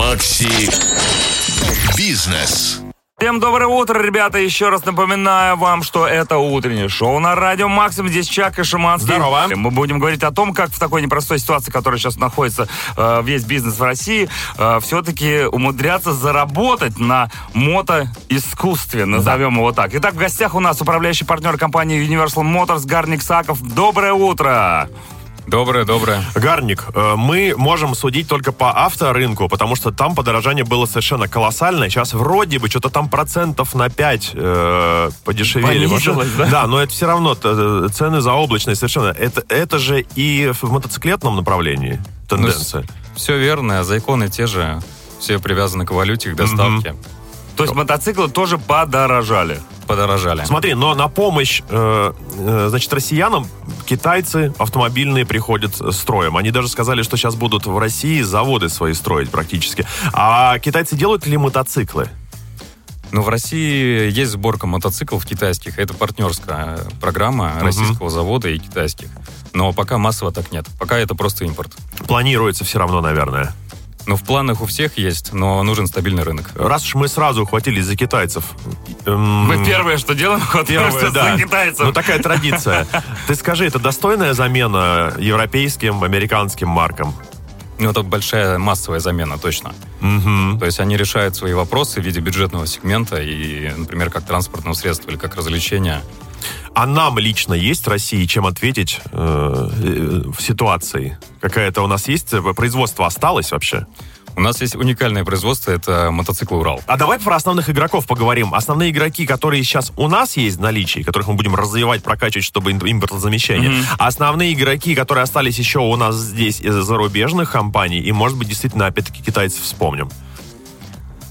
Макси Бизнес. Всем доброе утро, ребята. Еще раз напоминаю вам, что это утреннее шоу на радио Максим. Здесь Чак и Шиманский. Здорово. Мы будем говорить о том, как в такой непростой ситуации, которая сейчас находится э, весь бизнес в России, э, все-таки умудряться заработать на мотоискусстве, назовем его так. Итак, в гостях у нас управляющий партнер компании Universal Motors Гарник Саков. Доброе утро. Доброе, доброе. Гарник, э, мы можем судить только по авторынку, потому что там подорожание было совершенно колоссальное. Сейчас вроде бы что-то там процентов на 5 э, подешевели. Понизилось, да? Да, но это все равно э, цены заоблачные совершенно. Это, это же и в мотоциклетном направлении тенденция. Все верно, законы те же. Все привязаны к валюте, к доставке. То есть мотоциклы тоже подорожали. Подорожали. Смотри, но на помощь, э, э, значит, россиянам китайцы автомобильные приходят строем. Они даже сказали, что сейчас будут в России заводы свои строить практически. А китайцы делают ли мотоциклы? Но в России есть сборка мотоциклов китайских. Это партнерская программа российского завода и китайских. Но пока массово так нет. Пока это просто импорт. Планируется все равно, наверное. Но в планах у всех есть, но нужен стабильный рынок. Раз уж мы сразу ухватились за китайцев. эм, Мы первое, что делаем, просто да. за китайцев. Ну, такая традиция. Ты скажи, это достойная замена европейским, американским маркам? Ну, это большая массовая замена, точно. То есть они решают свои вопросы в виде бюджетного сегмента и, например, как транспортного средства или как развлечения. А нам лично есть в России чем ответить э, э, в ситуации? Какая-то у нас есть? э, Производство осталось вообще? У нас есть уникальное производство, это мотоцикл «Урал». А давай про основных игроков поговорим. Основные игроки, которые сейчас у нас есть в наличии, которых мы будем развивать, прокачивать, чтобы им- импортозамещение. А основные игроки, которые остались еще у нас здесь из зарубежных компаний, и, может быть, действительно, опять-таки, китайцев вспомним.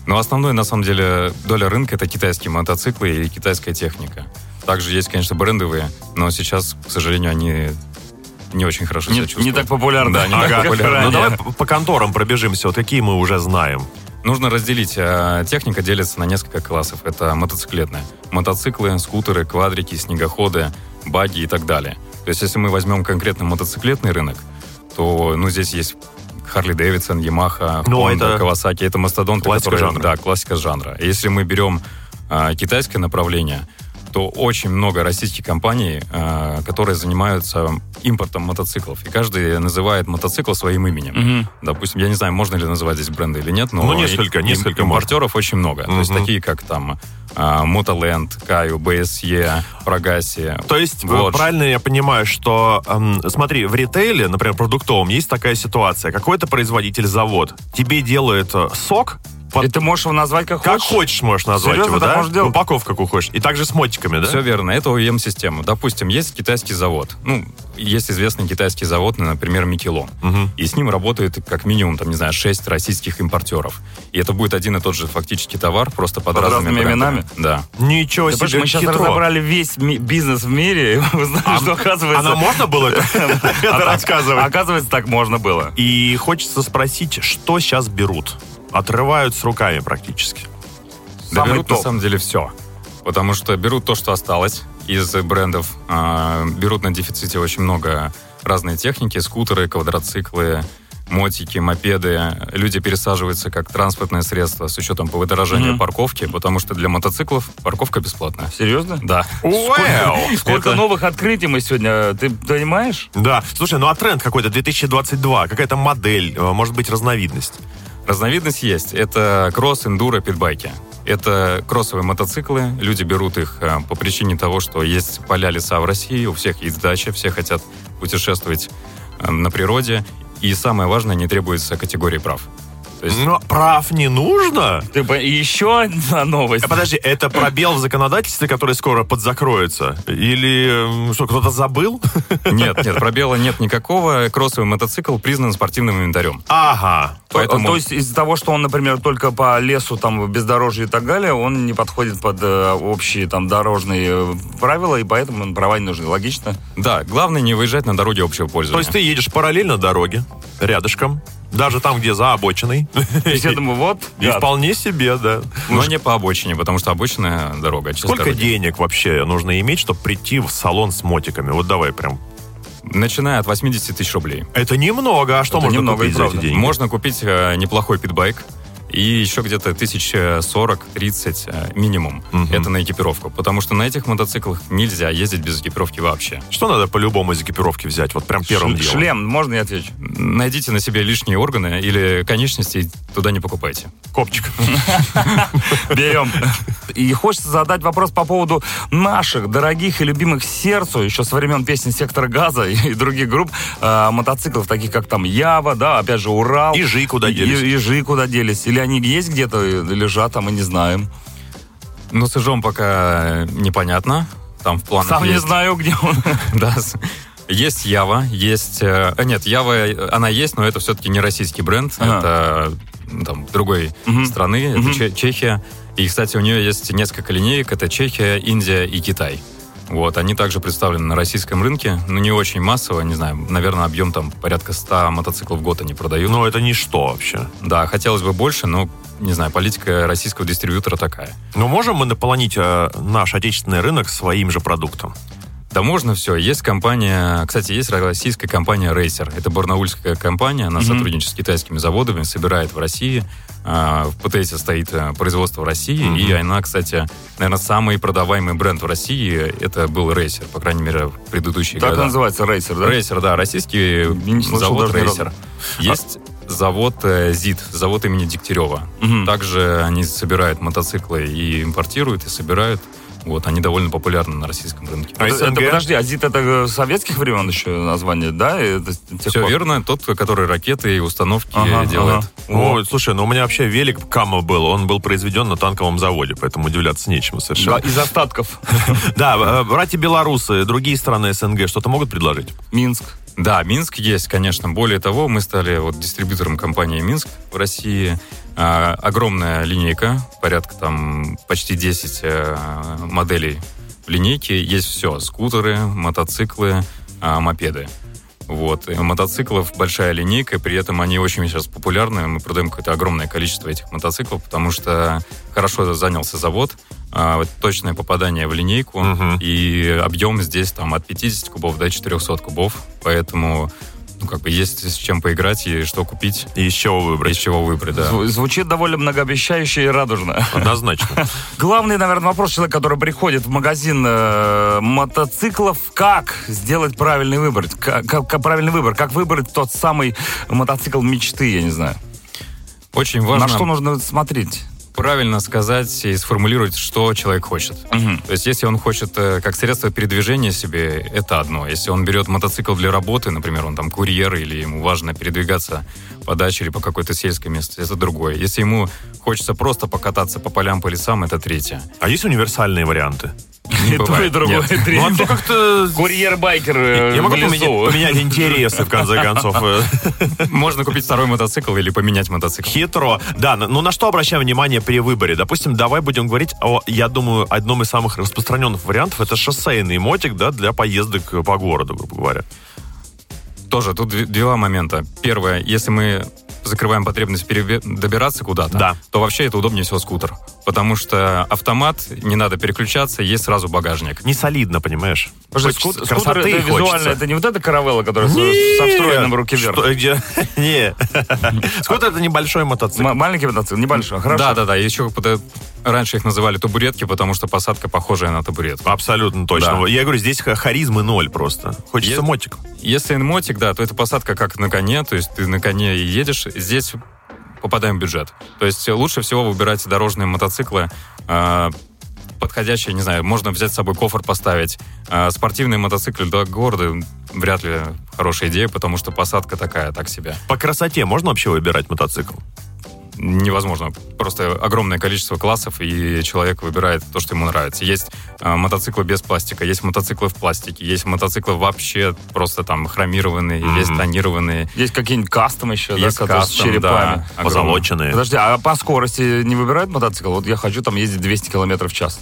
Но основной, на самом деле, доля рынка — это китайские мотоциклы и китайская техника. Также есть, конечно, брендовые, но сейчас, к сожалению, они не очень хорошо Не, себя не так популярно. Да, не так как популярно. Ну, давай по, конторам пробежимся. Вот какие мы уже знаем. Нужно разделить. э, Техника делится на несколько классов. Это мотоциклетная. Мотоциклы, скутеры, квадрики, снегоходы, баги и так далее. То есть, если мы возьмем конкретно мотоциклетный рынок, то ну, здесь есть Харли Дэвидсон, Ямаха, Honda, Кавасаки. Это мастодонты, классика которые... жанра. Да, классика жанра. Если мы берем а, китайское направление, то очень много российских компаний, а, которые занимаются импортом мотоциклов. И каждый называет мотоцикл своим именем. Мгм. Допустим, я не знаю, можно ли называть здесь бренды или нет, но Ну, несколько, и- несколько импортеров очень много. То есть такие, как там Мотоленд, Каю, БСЕ, Прогаси. То есть, э, Вот. правильно я понимаю, что, эм, смотри, в ритейле, например, продуктовом, есть такая ситуация. Какой-то производитель, завод, тебе делает э, сок, под- И ты можешь его назвать как, как хочешь. хочешь можешь назвать Серьезно, его, да? можешь делать? Упаковка какую хочешь. И также с мотиками, да? Все верно, это OEM-система. Допустим, есть китайский завод. Ну, есть известный китайский завод, ну, например, Микелон. Мгм. И с ним работает как минимум, там, не знаю, 6 российских импортеров. И это будет один и тот же фактически товар, просто под, Под разными брендами. именами? Да. Ничего Да, себе, мы сейчас разобрали весь ми- бизнес в мире, и мы узнали, что оказывается... А нам можно было это А рассказывать? Оказывается, так можно было. И хочется спросить, что сейчас берут? Отрывают с руками практически. Да Самый берут на топ. самом деле все. Потому что берут то, что осталось из брендов. а, берут на дефиците очень много разной техники. Скутеры, квадроциклы, мотики, мопеды. Люди пересаживаются как транспортное средство с учетом подорожания Мгм. парковки, потому что для мотоциклов парковка бесплатная. Серьезно? Да. Сколько Это- новых открытий мы сегодня, ты понимаешь? Да. Слушай, ну а тренд какой-то 2022, какая-то модель, э, может быть, разновидность. Разновидность есть. Это кросс, эндуро, питбайки. Это кроссовые мотоциклы. Люди берут их э, по причине того, что есть поля, леса в России, у всех есть дача, все хотят путешествовать э, на природе. И самое важное, не требуется категории прав. То есть Но прав не нужно? Ты по- еще одна новость. А подожди, это пробел в законодательстве, который скоро подзакроется? Или что, кто-то забыл? нет, нет, пробела нет никакого. Кроссовый мотоцикл признан спортивным инвентарем. Ага. Поэтому То есть из-за того, что он, например, только по лесу, там, бездорожье и так далее, он не подходит под э, общие там дорожные э, правила, и поэтому права не нужны. Логично? да, главное не выезжать на дороге общего То пользования. есть ты едешь параллельно дороге, рядышком, даже там, где за обочиной. То есть я думаю, вот, И гад. вполне себе, да. Но не по обочине, потому что обочина дорога. Сколько дороги. денег вообще нужно иметь, чтобы прийти в салон с мотиками? Вот давай прям. Начиная от 80 тысяч рублей. Это немного, а что Это можно немного, купить за эти деньги? Можно купить э, неплохой питбайк. И еще где-то 1040-30 э, минимум. Мгм. Это на экипировку. Потому что на этих мотоциклах нельзя ездить без экипировки вообще. Что надо по-любому из экипировки взять? Вот прям первым Ш- делом. Шлем, можно я отвечу? Найдите на себе лишние органы или конечности, и туда не покупайте. Копчик. Берем. И хочется задать вопрос по поводу наших дорогих и любимых сердцу, еще со времен песни «Сектора газа» и других групп, э, мотоциклов, таких как там Ява, да, опять же Урал. Ижи куда делись? И, ижи куда делись. Или они есть где-то, лежат, а мы не знаем. Ну, с Ижом пока непонятно. Там в планах Сам не есть- знаю, где он. Да. Есть Ява, есть... э, а, Нет, Ява, э, она есть, но это все-таки не российский бренд. Ага. Это там, другой страны, это Че- Чехия. И, кстати, у нее есть несколько линеек. Это Чехия, Индия и Китай. Вот, они также представлены на российском рынке, но не очень массово, не знаю, наверное, объем там порядка 100 мотоциклов в год они продают. Ну, это ничто вообще. Да, хотелось бы больше, но, не знаю, политика российского дистрибьютора такая. Но можем мы наполнить э, наш отечественный рынок своим же продуктом? Да можно все. Есть компания, кстати, есть российская компания Racer. Это барнаульская компания, она Мгм. сотрудничает с китайскими заводами, собирает в России. А, В ПТС стоит э, производство в России, Мгм. и она, кстати, наверное, самый продаваемый бренд в России, это был Racer, по крайней мере, в предыдущие Как года. называется, рейсер, да? Рейсер, да, российский Не слышал завод. Рейсер. Есть завод э, ЗИД, завод имени Дегтярева. Мгм. Также они собирают мотоциклы и импортируют, и собирают. Вот, они довольно популярны на российском рынке. А Это- СНГ? это, подожди, Азит это э, советских времен еще название, да? Это Все пор? верно, тот, который ракеты и установки Ага, делает. ага. О, слушай, ну у меня вообще велик Кама был, он был произведен на танковом заводе, поэтому удивляться нечему Да, совершенно. из остатков. Да, э, братья белорусы, другие страны СНГ что-то могут предложить? Минск. Да, Минск есть, конечно. Более того, мы стали вот дистрибьютором компании Минск в России. А, огромная линейка, порядка там почти 10 э, моделей в линейке. Есть все. Скутеры, мотоциклы, а, мопеды. Вот. И мотоциклов большая линейка, при этом они очень сейчас популярны. Мы продаем какое-то огромное количество этих мотоциклов, потому что хорошо занялся завод, а, точное попадание в линейку, Мгм. и объем здесь там от 50 кубов до 400 кубов, поэтому ну, как бы есть с чем поиграть и что купить, И из чего из выбрать? чего выбрать, да. Зв- Звучит довольно многообещающе и радужно. Однозначно. Главный, наверное, вопрос человека, который приходит в магазин э, мотоциклов, как сделать правильный выбор? Как правильный выбор? Как выбрать тот самый мотоцикл мечты, я не знаю. Очень важно На что нужно смотреть? Правильно сказать и сформулировать, что человек хочет. Мгм. То есть, если он хочет э, как средство передвижения себе, это одно. Если он берет мотоцикл для работы, например, он там курьер, или ему важно передвигаться по даче или по какой-то сельской местности, это другое. Если ему хочется просто покататься по полям, по лесам, это третье. А есть универсальные варианты? И то, и бывает. другое, Нет. и Ну, а третье. то как-то... Курьер-байкер Я могу поменять, поменять интересы, в конце концов. Э, Можно купить второй мотоцикл или поменять мотоцикл. Хитро. Да, но ну на что обращаем внимание при выборе? Допустим, давай будем говорить о, я думаю, одном из самых распространенных вариантов это шоссейный мотик, да, для поездок по городу, грубо говоря. Тоже тут два момента. Первое, если мы закрываем потребность перебе- добираться куда-то, Да. то вообще это удобнее всего скутер. Потому что автомат, не надо переключаться, есть сразу багажник. Не солидно, понимаешь? Подожди, Хочется скут- скутер это хочется. визуально, это не вот эта каравелла, которая Нет. со встроенным руки вверх. Что, где? Не. Скутер это небольшой мотоцикл. М- маленький мотоцикл, небольшой, хорошо. Да, да, да. Еще пота- раньше их называли табуретки, потому что посадка похожая на табуретку. Абсолютно точно. Да. Я говорю, здесь ха- харизмы ноль просто. Хочется Есть- мотик. Если мотик, да, то это посадка как на коне, то есть ты на коне и едешь. Здесь попадаем в бюджет. То есть лучше всего выбирать дорожные мотоциклы, подходящие, не знаю, можно взять с собой кофр поставить. Э, спортивные мотоциклы для города вряд ли хорошая идея, потому что посадка такая, так себе. По красоте можно вообще выбирать мотоцикл? Невозможно. Просто огромное количество классов, и человек выбирает то, что ему нравится. Есть э, мотоциклы без пластика, есть мотоциклы в пластике, есть мотоциклы вообще просто там хромированные, Мгм. есть тонированные. Есть какие-нибудь кастом еще, да, Есть с кастом, черепами. да. Позолоченные. Подожди, а по скорости не выбирают мотоцикл? Вот я хочу там ездить 200 километров в час.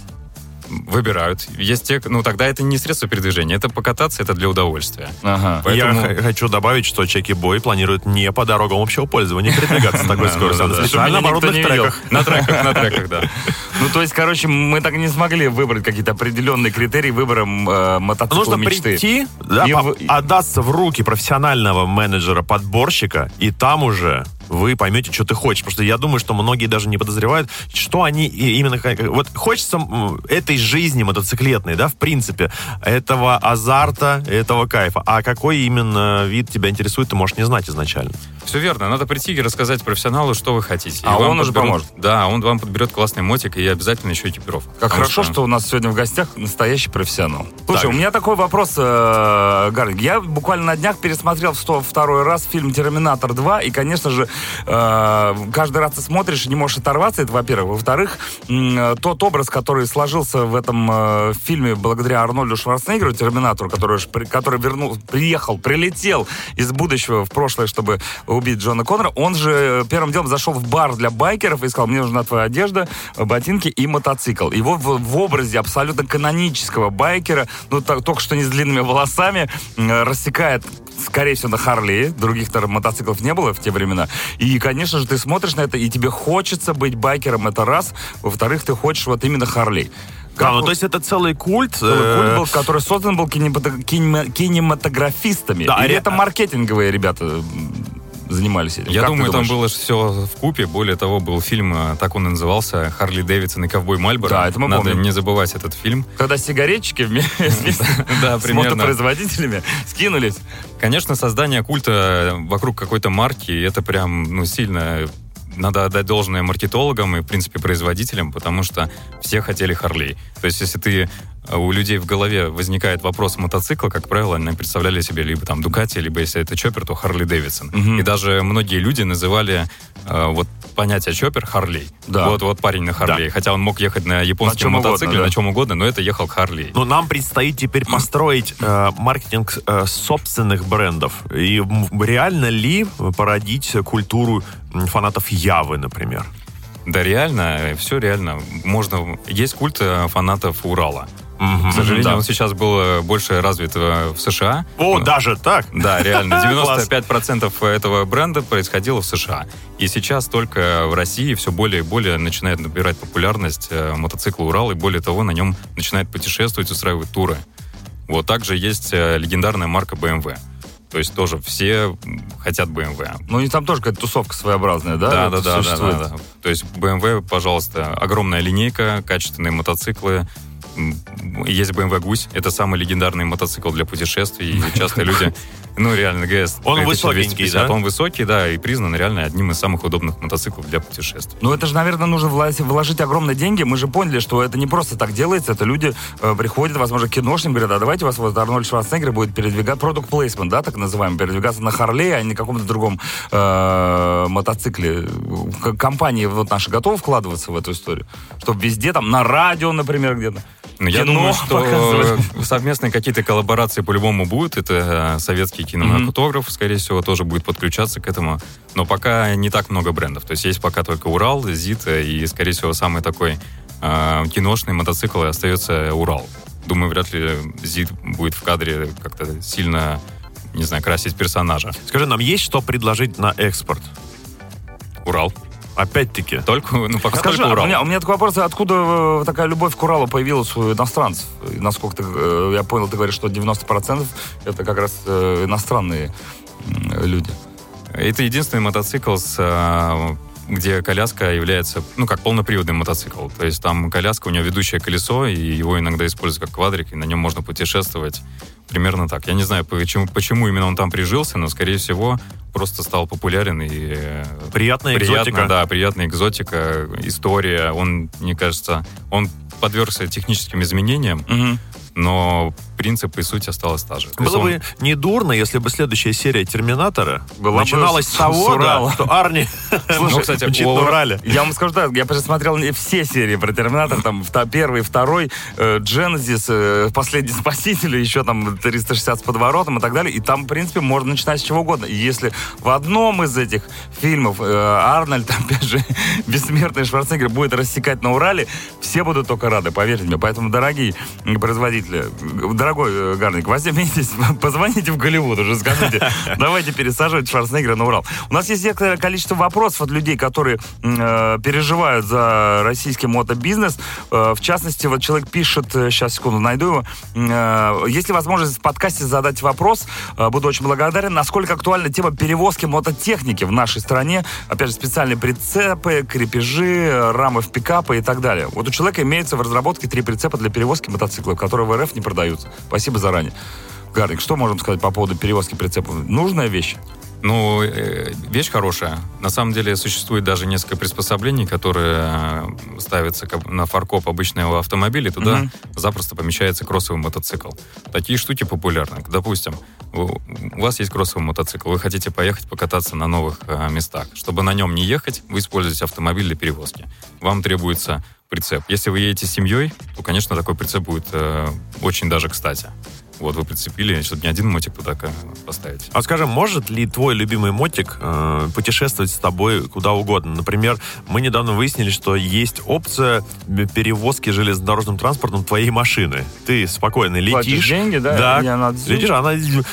Выбирают. Есть те, ну тогда это не средство передвижения, это покататься, это для удовольствия. Ага. Поэтому- Я хочу добавить, что Чеки Бой планирует не по дорогам общего пользования передвигаться с такой скоростью, а специально оборудованных треках. На треках, на треках, да. Ну, то есть, короче, мы так не смогли выбрать какие-то определенные критерии выбора э, мотоцикла Нужно прийти, отдаться в руки профессионального менеджера-подборщика, и там уже вы поймете, что ты хочешь. Потому что я думаю, что многие даже не подозревают, что они именно... Вот хочется этой жизни мотоциклетной, да, в принципе, этого азарта, этого кайфа. А какой именно вид тебя интересует, ты можешь не знать изначально. Все верно. Надо прийти и рассказать профессионалу, что вы хотите. А он уже поможет. Да, он вам подберет классный мотик и обязательно еще экипировку. Как хорошо, что... что у нас сегодня в гостях настоящий профессионал. Слушай, так. у меня такой вопрос, э, Гарик. Я буквально на днях пересмотрел в второй раз фильм «Терминатор 2», и, конечно же, э, каждый раз ты смотришь и не можешь оторваться, это во-первых. Во-вторых, э, тот образ, который сложился в этом э, фильме благодаря Арнольду Шварценеггеру, «Терминатору», который, который вернул, приехал, прилетел из будущего в прошлое, чтобы убить Джона Коннора, он же первым делом зашел в бар для байкеров и сказал, мне нужна твоя одежда, ботинки и мотоцикл. Его в, в образе абсолютно канонического байкера, ну, так, только что не с длинными волосами, рассекает скорее всего, на Харли. Других мотоциклов не было в те времена. И, конечно же, ты смотришь на это, и тебе хочется быть байкером, это раз. Во-вторых, ты хочешь вот именно Харли. Как, да, ну то есть это целый культ. Целый э... культ был, который создан был кинематографистами. Да, Или а... это маркетинговые ребята занимались этим? Я как думаю, там было все в купе. Более того, был фильм, э, так он и назывался, «Харли Дэвидсон и ковбой Мальборо». Да, это мы Надо помним. не забывать этот фильм. Когда сигаретчики вместе с мотопроизводителями скинулись. Конечно, создание культа вокруг какой-то марки, это прям, ну, сильно надо отдать должное маркетологам и, в принципе, производителям, потому что все хотели Харлей. То есть, если ты у людей в голове возникает вопрос мотоцикла, как правило, они представляли себе либо там Дукати, либо если это Чоппер, то Харли Дэвидсон. Угу. И даже многие люди называли э, вот понятие Чоппер Харлей. Да. Вот, вот парень на Харлей. Да. Хотя он мог ехать на японском на мотоцикле, угодно, да. на чем угодно, но это ехал Харлей. Но нам предстоит теперь построить э, маркетинг э, собственных брендов. И реально ли породить культуру фанатов Явы, например? Да, реально, все реально. Можно. Есть культ э, фанатов Урала. Угу, К сожалению, да. он сейчас был э, больше развит э, в США. О, ну, даже так? Да, реально. 95% этого бренда происходило в США. И сейчас только в России все более и более начинает набирать популярность э, мотоцикл Урал, и более того, на нем начинает путешествовать, устраивать туры. Вот также есть легендарная марка BMW. То есть тоже все хотят BMW. Ну, и там тоже какая-то тусовка своеобразная, да? Да, да, да, да, да, да. То есть BMW, пожалуйста, огромная линейка, качественные мотоциклы, есть BMW Гусь. Это самый легендарный мотоцикл для путешествий. И часто люди... Ну, реально, ГС. Он высокий, да? Он высокий, да, и признан реально одним из самых удобных мотоциклов для путешествий. Ну, это же, наверное, нужно вложить огромные деньги. Мы же поняли, что это не просто так делается. Это люди э, приходят, возможно, киношным, говорят, а давайте у вас вот Арнольд Шварценеггер будет передвигать, продукт плейсмент, да, так называемый, передвигаться на Харле, а не на каком-то другом э, мотоцикле. Компании вот наши готовы вкладываться в эту историю? Чтобы везде, там, на радио, например, где-то. Ну, я думаю, что совместные какие-то коллаборации по-любому будут. Это э, советский кинематограф, mm-hmm. скорее всего, тоже будет подключаться к этому. Но пока не так много брендов. То есть есть пока только Урал, Зита и, скорее всего, самый такой э, киношный мотоцикл остается Урал. Думаю, вряд ли Зит будет в кадре как-то сильно, не знаю, красить персонажа. Скажи, нам есть что предложить на экспорт? Урал. Опять-таки. Только, ну, пока Скажи, только Урал. У меня, у меня такой вопрос, откуда э, такая любовь к Уралу появилась у иностранцев? Насколько ты, э, я понял, ты говоришь, что 90% это как раз э, иностранные люди. Это единственный мотоцикл с где коляска является, ну, как полноприводный мотоцикл. То есть там коляска, у него ведущее колесо, и его иногда используют как квадрик, и на нем можно путешествовать примерно так. Я не знаю, почему, почему именно он там прижился, но, скорее всего, просто стал популярен и... Э, приятная приятно, экзотика. Да, приятная экзотика, история. Он, мне кажется, он подвергся техническим изменениям, угу. но принцип и суть осталась та же. Было бы не дурно, если бы следующая серия Терминатора Была начиналась с того, да, что Арни Слушай, кстати, учит на Урале. Я вам скажу так, я посмотрел все серии про Терминатор, там первый, второй, Дженезис, э, Последний Спаситель, еще там 360 с подворотом и так далее. И там, в принципе, можно начинать с чего угодно. И если в одном из этих фильмов э, Арнольд, опять же, бессмертный Шварценеггер будет рассекать на Урале, все будут только рады, поверьте мне. Поэтому, дорогие производители, дорогой э, Гарник, возьмитесь, позвоните в Голливуд уже, скажите, давайте пересаживать Шварценеггера на Урал. У нас есть некоторое количество вопросов от людей, которые э, переживают за российский мотобизнес. Э, в частности, вот человек пишет, сейчас, секунду, найду его. Э, есть ли возможность в подкасте задать вопрос? Э, буду очень благодарен. Насколько актуальна тема перевозки мототехники в нашей стране? Опять же, специальные прицепы, крепежи, рамы в пикапы и так далее. Вот у человека имеется в разработке три прицепа для перевозки мотоциклов, которые в РФ не продаются. Спасибо заранее. Гарник, что можем сказать по поводу перевозки прицепов? Нужная вещь? Ну, э, вещь хорошая. На самом деле существует даже несколько приспособлений, которые э, ставятся на фаркоп обычного автомобиля, туда угу. запросто помещается кроссовый мотоцикл. Такие штуки популярны. Допустим, у вас есть кроссовый мотоцикл, вы хотите поехать покататься на новых э, местах. Чтобы на нем не ехать, вы используете автомобиль для перевозки. Вам требуется прицеп. Если вы едете с семьей, то, конечно, такой прицеп будет очень даже кстати. Вот вы прицепили, чтобы не один мотик туда поставить. А скажем, может ли твой любимый мотик э, путешествовать с тобой куда угодно? Например, мы недавно выяснили, что есть опция перевозки железнодорожным транспортом твоей машины. Ты спокойно летишь. Платишь деньги, да? Да, летишь, она...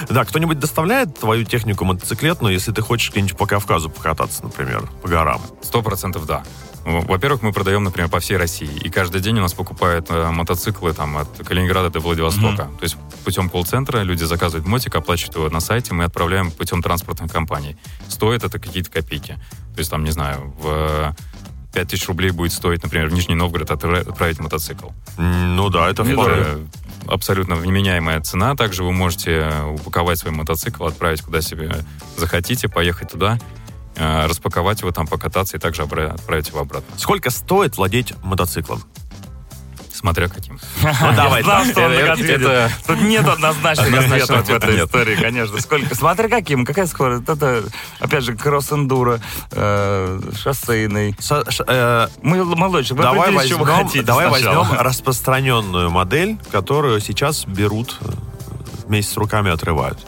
Да, кто-нибудь доставляет твою технику мотоциклетную, если ты хочешь где-нибудь по Кавказу покататься, например, по горам? Сто процентов да. Во-первых, мы продаем, например, по всей России. И каждый день у нас покупают э, мотоциклы там, от Калининграда до Владивостока. Mm-hmm. То есть путем колл-центра люди заказывают мотик, оплачивают его на сайте, мы отправляем путем транспортных компаний. Стоит это какие-то копейки. То есть там, не знаю, в 5000 рублей будет стоить, например, в Нижний Новгород отправить мотоцикл. Ну да, это вполне. Абсолютно вменяемая цена. Также вы можете упаковать свой мотоцикл, отправить куда себе захотите, поехать туда Э, распаковать его там, покататься и также отправить его обратно. Сколько стоит владеть мотоциклом? Смотря каким. Ну, давай, знал, что он это, Тут нет однозначных ответов в этой истории, конечно. Сколько? Смотря каким, какая скорость. Это, опять же, кросс-эндуро, э, шоссейный. Э, Мы молодчик, давай возьмем, давай возьмем распространенную модель, которую сейчас берут вместе с руками отрывают.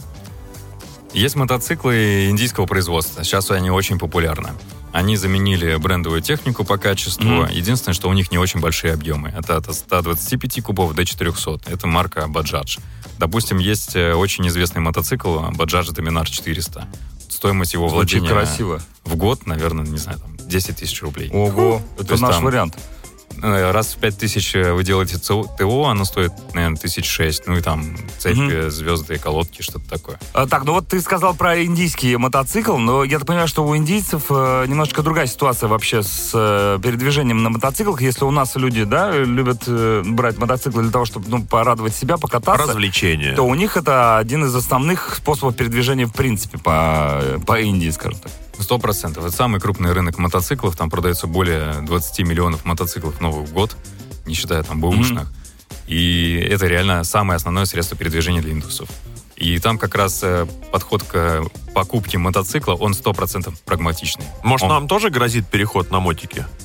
Есть мотоциклы индийского производства. Сейчас они очень популярны. Они заменили брендовую технику по качеству. Mm-hmm. Единственное, что у них не очень большие объемы. Это от 125 кубов до 400. Это марка Bajaj. Допустим, есть э, очень известный мотоцикл Bajaj Dominar 400. Стоимость его владения Очень красиво. в год, наверное, не знаю, там, 10 тысяч рублей. Ого, это наш там, вариант. Э, раз в пять тысяч э, вы делаете ТО, оно стоит, наверное, тысяч шесть. Ну и там цепи, угу. звезды, колодки, что-то такое. А, так, ну вот ты сказал про индийский мотоцикл, но я так понимаю, что у индийцев э, немножко другая ситуация вообще с э, передвижением на мотоциклах. Если у нас люди, да, любят э, брать мотоциклы для того, чтобы, ну, порадовать себя, покататься. Развлечение. То у них это один из основных способов передвижения в принципе по, по Индии, скажем так. Сто процентов. Это самый крупный рынок мотоциклов. Там продается более 20 миллионов мотоциклов новый в год, не считая там бэушных. Mm-hmm. И это реально самое основное средство передвижения для индусов. И там как раз э, подход к покупке мотоцикла, он 100% прагматичный. Может, он... нам тоже грозит переход на мотики?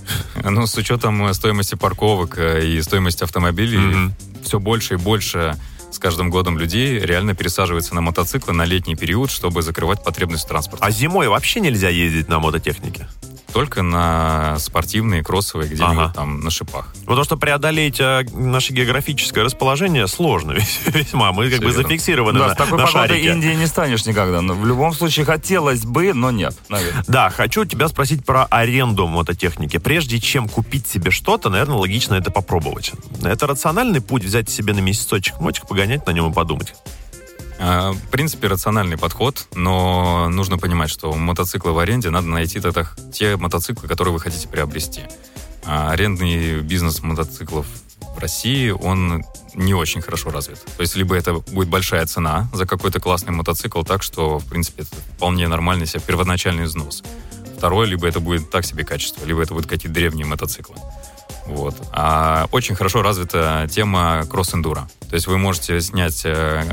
Ну, с учетом стоимости парковок э, и стоимости автомобилей, mm-hmm. все больше и больше с каждым годом людей реально пересаживается на мотоциклы на летний период, чтобы закрывать потребность в транспорте. А зимой вообще нельзя ездить на мототехнике? Только на спортивные, кроссовые, где-нибудь ага. там на шипах. Потому что преодолеть а, наше географическое расположение сложно весьма. Мы как Все бы верно. зафиксированы да, на, с такой на погодой Индии не станешь никогда. Но в любом случае хотелось бы, но нет, наверное. Да, хочу тебя спросить про аренду мототехники. Прежде чем купить себе что-то, наверное, логично это попробовать. Это рациональный путь взять себе на месяцочек мотик, погонять на нем и подумать. А, в принципе, рациональный подход, но нужно понимать, что мотоциклы в аренде надо найти тогда те мотоциклы, которые вы хотите приобрести. А арендный бизнес мотоциклов в России, он не очень хорошо развит. То есть либо это будет большая цена за какой-то классный мотоцикл, так что, в принципе, это вполне нормальный себе первоначальный взнос. Второе, либо это будет так себе качество, либо это будут какие-то древние мотоциклы. Вот. А очень хорошо развита тема кросс-эндуро. То есть вы можете снять э,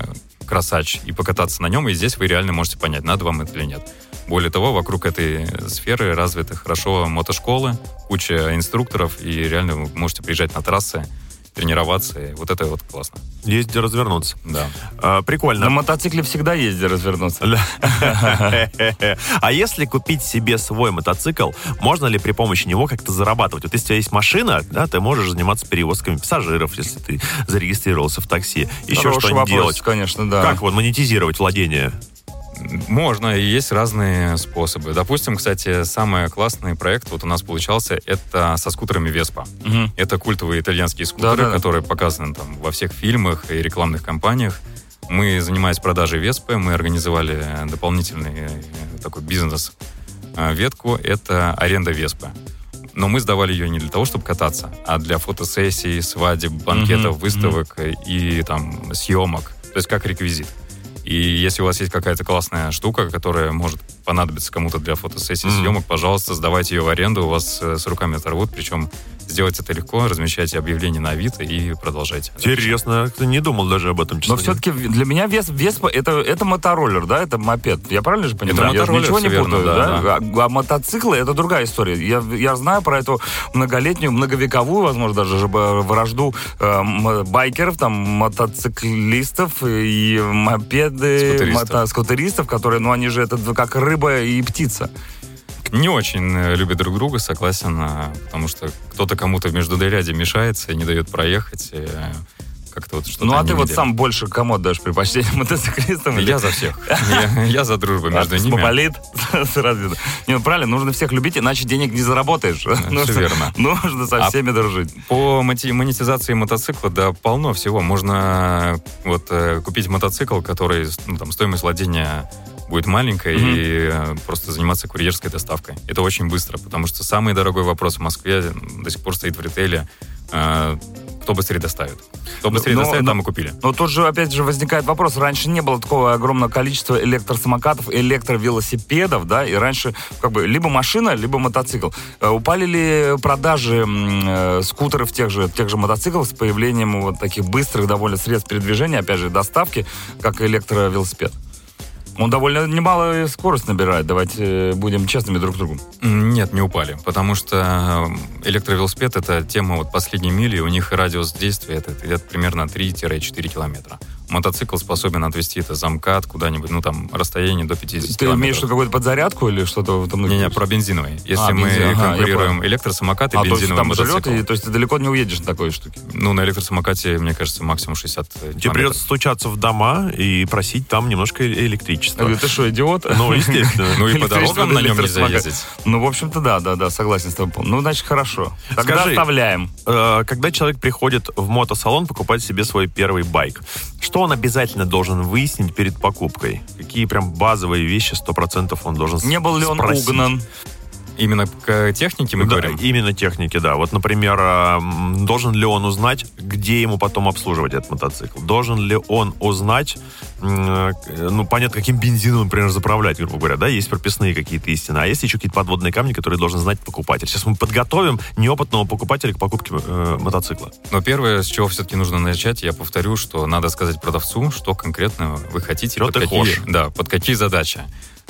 красач и покататься на нем, и здесь вы реально можете понять, надо вам это или нет. Более того, вокруг этой сферы развиты хорошо мотошколы, куча инструкторов, и реально вы можете приезжать на трассы, тренироваться, и вот это вот классно. Есть где развернуться. Да. А, прикольно. На мотоцикле всегда есть где развернуться. А если купить себе свой мотоцикл, можно ли при помощи него как-то зарабатывать? Вот если у тебя есть машина, да, ты можешь заниматься перевозками пассажиров, если ты зарегистрировался в такси. Еще что-нибудь делать. конечно, да. Как вот монетизировать владение? Можно, и есть разные способы. Допустим, кстати, самый классный проект вот у нас получался, это со скутерами Vespa. Мгм. Это культовые итальянские скутеры, Да-да-да. которые показаны там во всех фильмах и рекламных кампаниях. Мы, занимаясь продажей Веспы, мы организовали дополнительный э, такой бизнес э, ветку. Это аренда Веспы. Но мы сдавали ее не для того, чтобы кататься, а для фотосессий, свадеб, банкетов, Мгм, выставок э, и там съемок. То есть как реквизит. И если у вас есть какая-то классная штука, которая может понадобиться кому-то для фотосессии, Мгм. съемок, пожалуйста, сдавайте ее в аренду, у вас э, с руками оторвут, причем сделать это легко, размещайте объявление на Авито и продолжайте. Интересно, я не думал даже об этом, честно Но все-таки для меня вес, Веспа это, это мотороллер, да, это мопед. Я правильно же понимаю? я же мотороллер, ничего не верно, путаю, да, да? А, а мотоциклы это другая история. Я, я знаю про эту многолетнюю, многовековую, возможно, даже же б- вражду э, байкеров, там, мотоциклистов и мопеды, Скутеристов. мото- скутеристов, которые, ну, они же это как рыба и птица. Не очень э, любят друг друга, согласен, а, потому что кто-то кому-то в междуряде мешается и не дает проехать. и, э, Как-то вот что-то Ну, а ты вот сам больше кому отдаешь предпочтение, мотоциклистам? или- Я за всех. Я, я за дружбу между ними. Космополит сразу видно. Не, ну правильно, нужно всех любить, иначе денег не заработаешь. нужно, верно. Нужно со А- всеми дружить. По монетизации мотоцикла, да, полно всего. Можно э, вот э, купить мотоцикл, который, ну, там, стоимость владения будет маленькая, Мгм. и э, просто заниматься курьерской доставкой. Это очень быстро, потому что самый дорогой вопрос в Москве до сих пор стоит в ритейле. э, кто быстрее доставит? Кто быстрее но- доставит, но- там и купили. Но тут же, опять же, возникает вопрос. Раньше не было такого огромного количества электросамокатов, электровелосипедов, да, и раньше как бы либо машина, либо мотоцикл. Э, Упали ли продажи э, скутеров тех же, тех же мотоциклов с появлением вот таких быстрых довольно средств передвижения, опять же, доставки, как электровелосипед? Он довольно немалую скорость набирает, давайте э, будем честными друг к другу. М, Нет, не упали, потому что э, электровелосипед это тема вот последней мили, у них радиус действия это, это примерно 3-4 километра. Мотоцикл способен отвести это замкат куда-нибудь, ну там расстояние до 50 Ты имеешь в километров. виду какую-то подзарядку или что-то в этом? Не-не, про бензиновый. Если А, мы бензин, ага, конкурируем электросамокат и А, то есть бензиновый там жрет, мотоцикл. и, то есть ты далеко не уедешь на такой штуке. Ну, на электросамокате, мне кажется, максимум 60 Тебе километров. придется стучаться в дома и просить там немножко э- электричества. Говорю, ты что, идиот? Ну, естественно. Ну и по дорогам на нем нельзя ездить. Ну, в общем-то, да, да, да, согласен с тобой. полностью. Ну, значит, хорошо. Тогда оставляем. Э, Когда человек приходит в мотосалон покупать себе свой первый байк, что он обязательно должен выяснить перед покупкой? Какие прям базовые вещи 100% он должен Не был ли он спросить? угнан? Именно к технике мы Да, говорим. именно техники, да. Вот, например, а, должен ли он узнать, где ему потом обслуживать этот мотоцикл? Должен ли он узнать, э, ну, понятно, каким бензином, например, заправлять, грубо говоря, да, есть прописные какие-то истины, а есть еще какие-то подводные камни, которые должен знать покупатель. Сейчас мы подготовим неопытного покупателя к покупке э, мотоцикла. Но первое, с чего все-таки нужно начать, я повторю, что надо сказать продавцу, что конкретно вы хотите, под какие, хочешь. да, под какие задачи.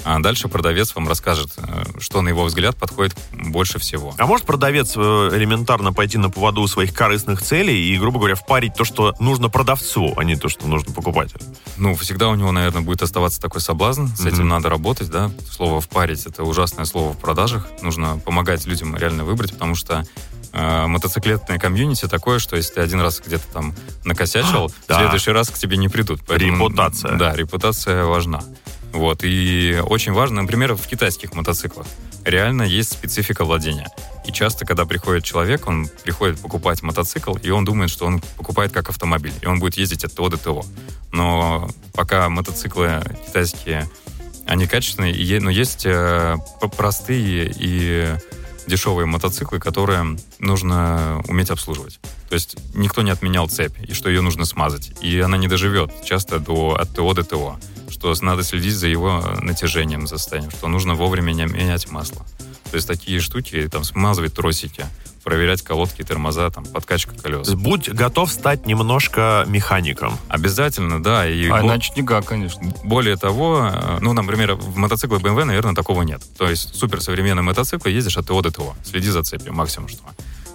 А дальше продавец вам расскажет, э, что на его взгляд подходит больше всего. А может продавец э, элементарно пойти на поводу своих корыстных целей и, грубо говоря, впарить то, что нужно продавцу, а не то, что нужно покупателю? Ну, всегда у него, наверное, будет оставаться такой соблазн. С этим Мгм. надо работать, да. Слово «впарить» — это ужасное слово в продажах. Нужно помогать людям реально выбрать, потому что э, мотоциклетное комьюнити такое, что если ты один раз где-то там накосячил, в следующий раз к тебе не придут. Репутация. Да, репутация важна. Вот, и очень важно, например, в китайских мотоциклах реально есть специфика владения. И часто, когда приходит человек, он приходит покупать мотоцикл, и он думает, что он покупает как автомобиль, и он будет ездить от ТО до ТО. Но пока мотоциклы китайские, они качественные, но есть э, простые и дешевые мотоциклы, которые нужно уметь обслуживать. То есть никто не отменял цепь, и что ее нужно смазать. И она не доживет часто до, от ТО до ТО. Что надо следить за его натяжением, за состоянием, что нужно вовремя не- менять масло. То есть такие штуки, там, смазывать тросики, проверять колодки, тормоза, там, подкачка колес. Будь готов стать немножко механиком. Обязательно, да. И А бо- иначе никак, конечно. более того, э, ну, например, в мотоциклах BMW, наверное, такого нет. То есть суперсовременный мотоцикл, ездишь от ТО до ТО. Следи за цепью, максимум что.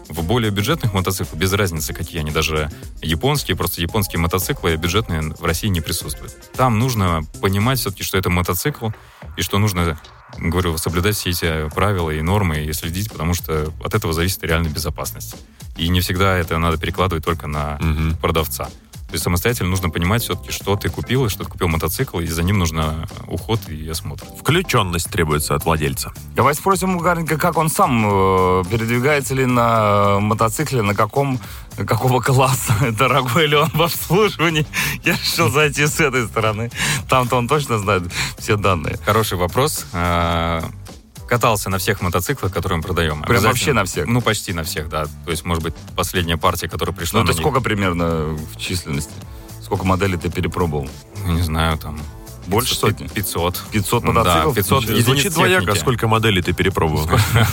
В более бюджетных мотоциклах, без разницы, какие они, даже японские, просто японские мотоциклы бюджетные в России не присутствуют. Там нужно понимать все-таки, что это мотоцикл, и что нужно говорю, соблюдать все эти правила и нормы и следить, потому что от этого зависит реальная безопасность. И не всегда это надо перекладывать только на угу. продавца. То есть самостоятельно нужно понимать все-таки, что ты купил, и что ты купил мотоцикл, и за ним нужно уход и осмотр. Включенность требуется от владельца. Давай спросим у Гарника, как он сам э, передвигается ли на мотоцикле, на каком какого класса, дорогой ли он в обслуживании. Я решил зайти с этой стороны. Там-то он точно знает все данные. Хороший вопрос. Катался на всех мотоциклах, которые мы продаем. Прям вообще на всех? Ну, почти на всех, да. То есть, может быть, последняя партия, которая пришла... Ну, это сколько примерно в численности? Сколько моделей ты перепробовал? Ну, не знаю, там... Больше сотни? 500. 500 мотоциклов? Да, 500 Звучит двояко, сколько моделей ты перепробовал.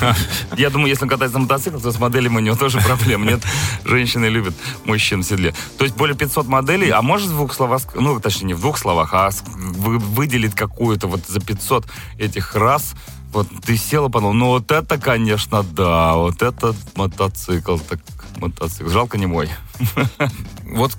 Я думаю, если он катается на мотоциклах, то с моделями у него тоже проблем нет. Женщины любят мужчин в седле. То есть более 500 моделей, а может в двух словах, ну, точнее, не в двух словах, а выделить какую-то вот за 500 этих раз вот ты села, подумала, ну вот это, конечно, да, вот это мотоцикл, так мотоцикл. Жалко не мой. Вот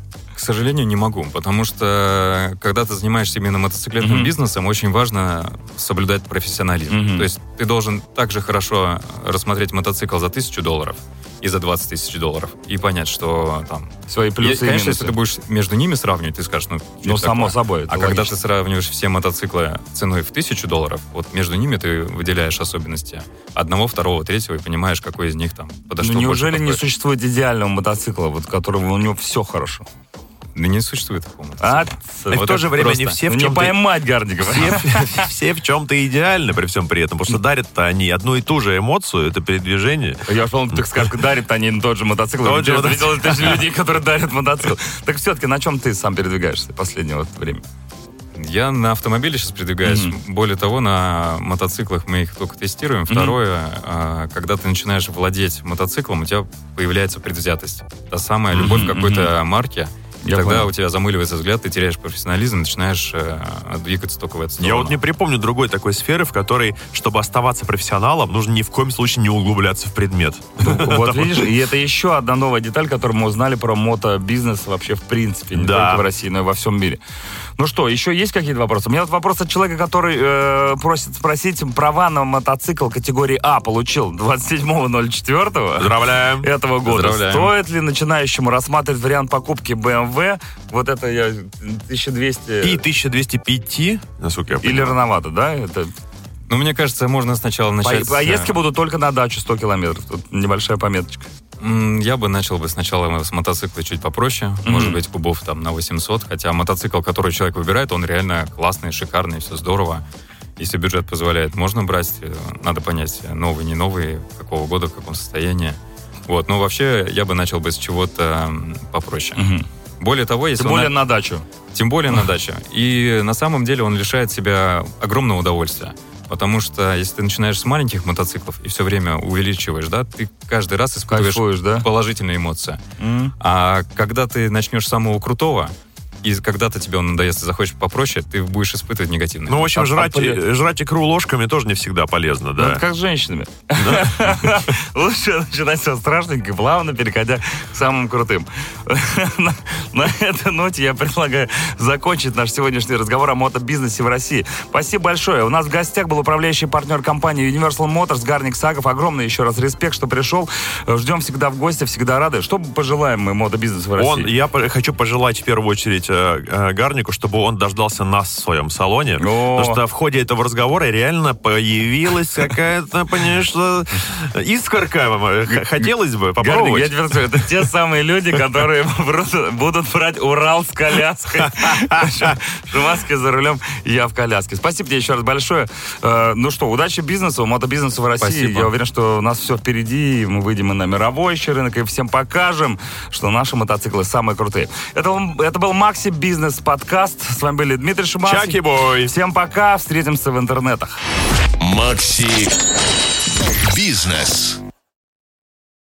сожалению, не могу, потому что когда ты занимаешься именно мотоциклетным mm-hmm. бизнесом, очень важно соблюдать профессионализм. Mm-hmm. То есть ты должен также хорошо рассмотреть мотоцикл за тысячу долларов, и за 20 тысяч долларов. И понять, что там... Свои плюсы и, Конечно, если ты будешь между ними сравнивать, ты скажешь, ну... Ну, само собой. А логично. когда ты сравниваешь все мотоциклы ценой в тысячу долларов, вот между ними ты выделяешь особенности одного, второго, третьего и понимаешь, какой из них там подошел Ну, неужели не существует идеального мотоцикла, вот которого у него все хорошо? Да не существует такого. А, и в то же время не все в чем-то... Не поймать Гардикова. Все, все в чем-то идеальны при всем при этом, потому что дарят-то они одну и ту же эмоцию, это передвижение. Я уж так скажешь, дарят они тот же мотоцикл. Тот же мотоцикл. Видел же людей, которые дарят мотоцикл. Так все-таки на чем ты сам передвигаешься в последнее вот время? Я на автомобиле сейчас передвигаюсь. Mm-hmm. Более того, на мотоциклах мы их только тестируем. Второе, mm-hmm. когда ты начинаешь владеть мотоциклом, у тебя появляется предвзятость. Та самая любовь mm-hmm. какой-то марке. И Я тогда понял. у тебя замыливается взгляд, ты теряешь профессионализм, начинаешь э, двигаться только в эту сторону. Я вот не припомню другой такой сферы, в которой, чтобы оставаться профессионалом, нужно ни в коем случае не углубляться в предмет. Вот видишь, и это еще одна новая деталь, которую мы узнали про мотобизнес вообще в принципе, не только в России, но и во всем мире. Ну что, еще есть какие-то вопросы? У меня вот вопрос от человека, который э, просит спросить, права на мотоцикл категории А получил 27.04 Поздравляем. этого года. Поздравляем. Стоит ли начинающему рассматривать вариант покупки BMW? Вот это я 1200... И 1205, насколько я понимаю. Или рановато, да? Это ну, мне кажется, можно сначала начать... По поездки с... будут только на дачу 100 километров. Тут небольшая пометочка. Я бы начал бы сначала с мотоцикла чуть попроще, mm-hmm. может быть, кубов там на 800, хотя мотоцикл, который человек выбирает, он реально классный, шикарный, все здорово. Если бюджет позволяет, можно брать, э, надо понять, новый, не новый, какого года, в каком состоянии. Вот, но вообще я бы начал бы с чего-то попроще. Mm-hmm. Более того, если... Тем более на... на дачу. Тем более на дачу. И на самом деле он лишает себя огромного удовольствия. Потому что если ты начинаешь с маленьких мотоциклов и все время увеличиваешь, да, ты каждый раз испытываешь Кайфуешь, да? положительные эмоции. Mm. А когда ты начнешь с самого крутого, и когда-то тебе он надоест, и захочешь попроще, ты будешь испытывать негативные. Ну, в общем, а, жрать, а, жрать икру ложками тоже не всегда полезно, да? Ну, как с женщинами. Лучше начинать со страшненько, плавно переходя к самым крутым. На этой ноте я предлагаю закончить наш сегодняшний разговор о мотобизнесе в России. Спасибо большое. У нас в гостях был управляющий партнер компании Universal Motors Гарник Сагов. Огромный еще раз респект, что пришел. Ждем всегда в гости, всегда рады. Что пожелаем мы мотобизнесу в России? я хочу пожелать в первую очередь Гарнику, чтобы он дождался нас в своем салоне. О. Потому что в ходе этого разговора реально появилась какая-то, понимаешь, искорка. Хотелось бы попробовать. Гарник, я тебе это те самые люди, которые будут брать Урал с коляской. Шумаски за рулем, я в коляске. Спасибо тебе еще раз большое. Э, ну что, удачи бизнесу, мотобизнесу в России. Спасибо. Я уверен, что у нас все впереди, мы выйдем и на мировой еще рынок, и всем покажем, что наши мотоциклы самые крутые. Это, это был Макс Макси Бизнес подкаст. С вами были Дмитрий Шиманский. Чаки бой. Всем пока. Встретимся в интернетах. Макси Бизнес.